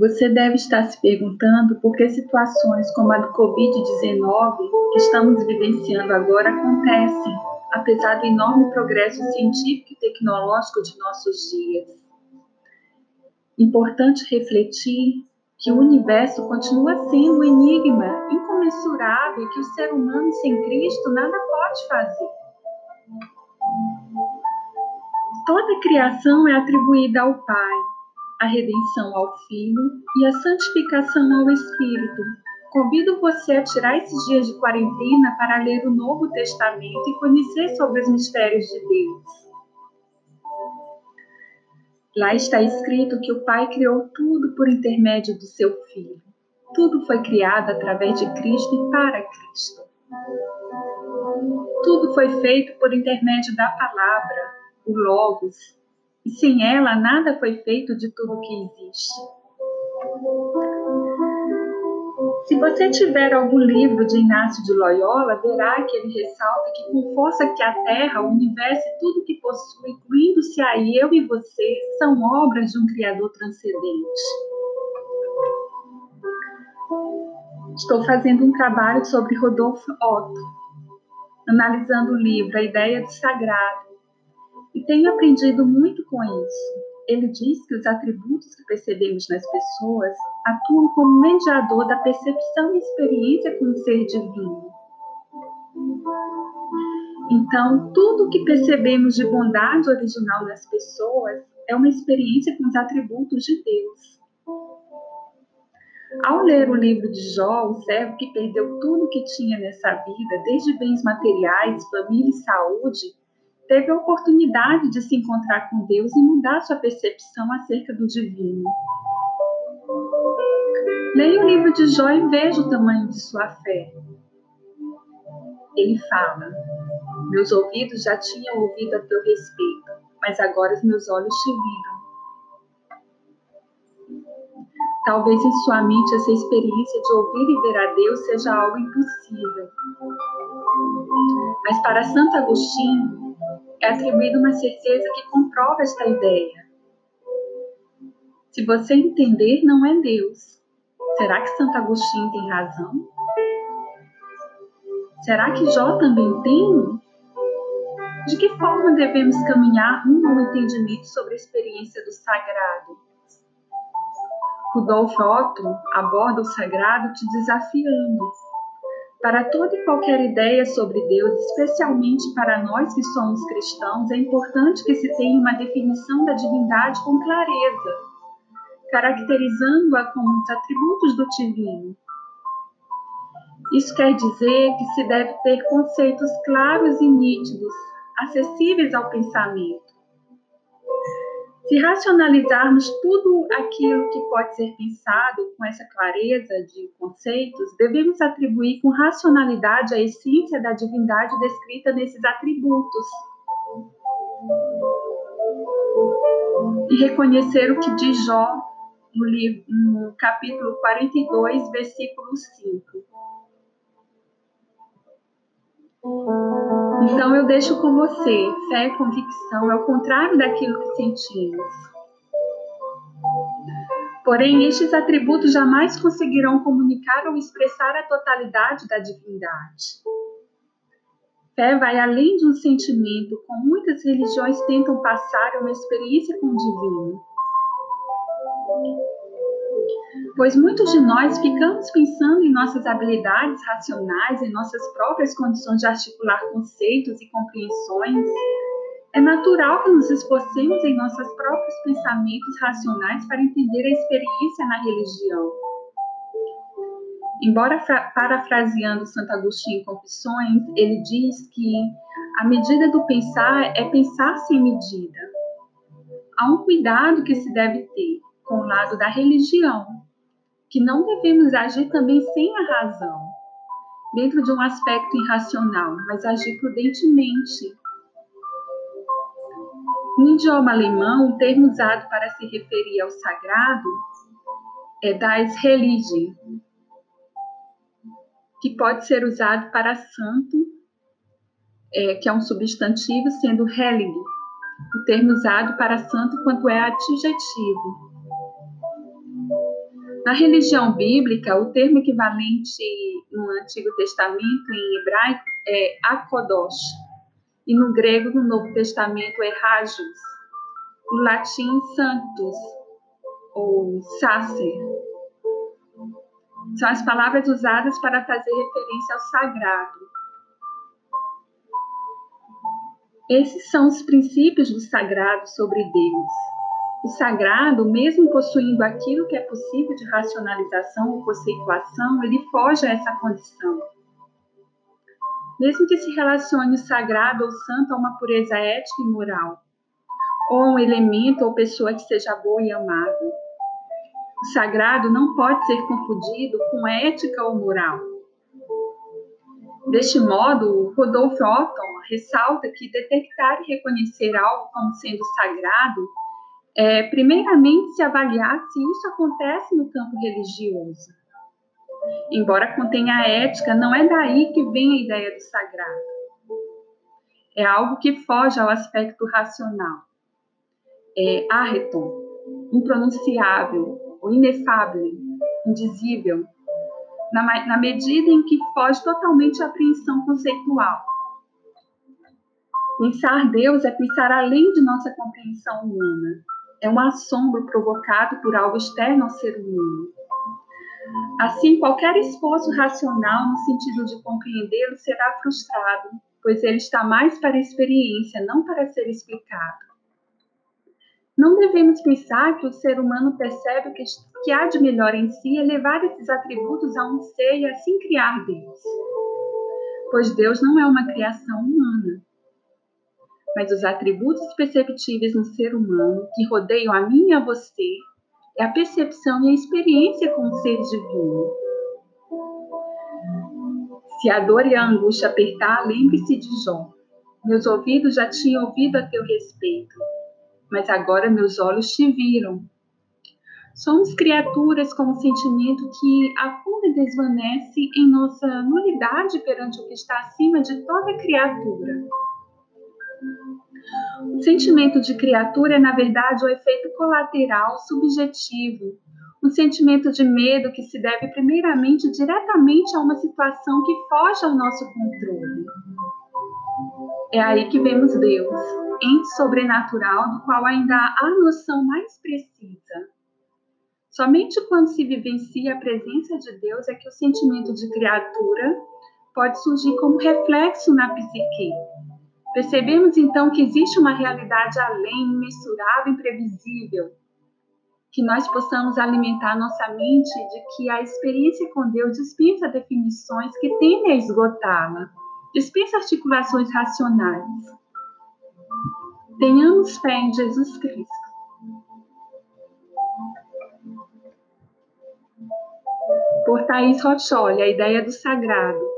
Você deve estar se perguntando por que situações como a do Covid-19 que estamos vivenciando agora acontecem, apesar do enorme progresso científico e tecnológico de nossos dias. Importante refletir que o universo continua sendo um enigma incomensurável que o ser humano sem Cristo nada pode fazer. Toda criação é atribuída ao Pai, a redenção ao Filho e a santificação ao Espírito. Convido você a tirar esses dias de quarentena para ler o Novo Testamento e conhecer sobre os mistérios de Deus. Lá está escrito que o Pai criou tudo por intermédio do seu Filho. Tudo foi criado através de Cristo e para Cristo. Tudo foi feito por intermédio da palavra, o Logos, e sem ela nada foi feito de tudo que existe. Se você tiver algum livro de Inácio de Loyola, verá que ele ressalta que com força que a Terra, o universo e tudo que possui, incluindo-se aí eu e você, são obras de um Criador transcendente. Estou fazendo um trabalho sobre Rodolfo Otto, analisando o livro A Ideia do Sagrado, e tenho aprendido muito com isso. Ele diz que os atributos que percebemos nas pessoas atuam como mediador da percepção e experiência com o ser divino. Então, tudo o que percebemos de bondade original nas pessoas é uma experiência com os atributos de Deus. Ao ler o livro de Jó, o servo que perdeu tudo que tinha nessa vida, desde bens materiais, família e saúde, teve a oportunidade de se encontrar com Deus e mudar sua percepção acerca do divino. Leia o livro de Jó e veja o tamanho de sua fé. Ele fala: Meus ouvidos já tinham ouvido a teu respeito, mas agora os meus olhos te viram. Talvez em sua mente essa experiência de ouvir e ver a Deus seja algo impossível. Mas para Santo Agostinho, é atribuída uma certeza que comprova esta ideia. Se você entender, não é Deus. Será que Santo Agostinho tem razão? Será que Jó também tem? De que forma devemos caminhar rumo ao entendimento sobre a experiência do sagrado? Rudolf Otto aborda o sagrado te desafiando para toda e qualquer ideia sobre Deus, especialmente para nós que somos cristãos, é importante que se tenha uma definição da divindade com clareza, caracterizando-a com os atributos do divino. Isso quer dizer que se deve ter conceitos claros e nítidos, acessíveis ao pensamento. Se racionalizarmos tudo aquilo que pode ser pensado com essa clareza de conceitos, devemos atribuir com racionalidade a essência da divindade descrita nesses atributos. E reconhecer o que diz Jó no, livro, no capítulo 42, versículo 5. Então eu deixo com você, fé e convicção é o contrário daquilo que sentimos. Porém, estes atributos jamais conseguirão comunicar ou expressar a totalidade da divindade. Fé vai além de um sentimento, como muitas religiões tentam passar uma experiência com o divino pois muitos de nós ficamos pensando em nossas habilidades racionais, em nossas próprias condições de articular conceitos e compreensões. É natural que nos esforcemos em nossos próprios pensamentos racionais para entender a experiência na religião. Embora parafraseando Santo Agostinho em Confissões, ele diz que a medida do pensar é pensar sem medida. Há um cuidado que se deve ter com o lado da religião, que não devemos agir também sem a razão, dentro de um aspecto irracional, mas agir prudentemente. No idioma alemão, o termo usado para se referir ao sagrado é das Religie, que pode ser usado para santo, é, que é um substantivo, sendo heilig, o termo usado para santo quanto é adjetivo. Na religião bíblica, o termo equivalente no Antigo Testamento em hebraico é akodosh, e no grego, no Novo Testamento, é hagios. No latim, santos, ou sacer. São as palavras usadas para fazer referência ao sagrado. Esses são os princípios do sagrado sobre Deus. O sagrado, mesmo possuindo aquilo que é possível de racionalização ou conceituação, ele foge a essa condição. Mesmo que se relacione o sagrado ou santo a uma pureza ética e moral, ou a um elemento ou pessoa que seja boa e amável. O sagrado não pode ser confundido com ética ou moral. Deste modo, Rodolfo Otton ressalta que detectar e reconhecer algo como sendo sagrado é, primeiramente, se avaliar se isso acontece no campo religioso. Embora contenha a ética, não é daí que vem a ideia do sagrado. É algo que foge ao aspecto racional. É arreton, impronunciável, ou inefável, indizível, na, na medida em que foge totalmente à apreensão conceitual. Pensar Deus é pensar além de nossa compreensão humana é um assombro provocado por algo externo ao ser humano. Assim, qualquer esforço racional no sentido de compreendê-lo será frustrado, pois ele está mais para a experiência, não para ser explicado. Não devemos pensar que o ser humano percebe o que, há de melhor em si é levar esses atributos a um ser e assim criar Deus. Pois Deus não é uma criação humana mas os atributos perceptíveis no ser humano que rodeiam a mim e a você é a percepção e a experiência com o ser divino. Se a dor e a angústia apertar, lembre-se de Jó. Meus ouvidos já tinham ouvido a teu respeito, mas agora meus olhos te viram. Somos criaturas com um sentimento que afunda e desvanece em nossa nulidade perante o que está acima de toda criatura. O sentimento de criatura é, na verdade, o efeito colateral subjetivo, um sentimento de medo que se deve primeiramente diretamente a uma situação que foge ao nosso controle. É aí que vemos Deus, ente sobrenatural do qual ainda há noção mais precisa. Somente quando se vivencia a presença de Deus é que o sentimento de criatura pode surgir como reflexo na psique, Percebemos então que existe uma realidade além, imensurável, imprevisível, que nós possamos alimentar nossa mente de que a experiência com Deus dispensa definições que tendem a esgotá-la, dispensa articulações racionais. Tenhamos fé em Jesus Cristo. Por Thaís Rocholi, a ideia do sagrado.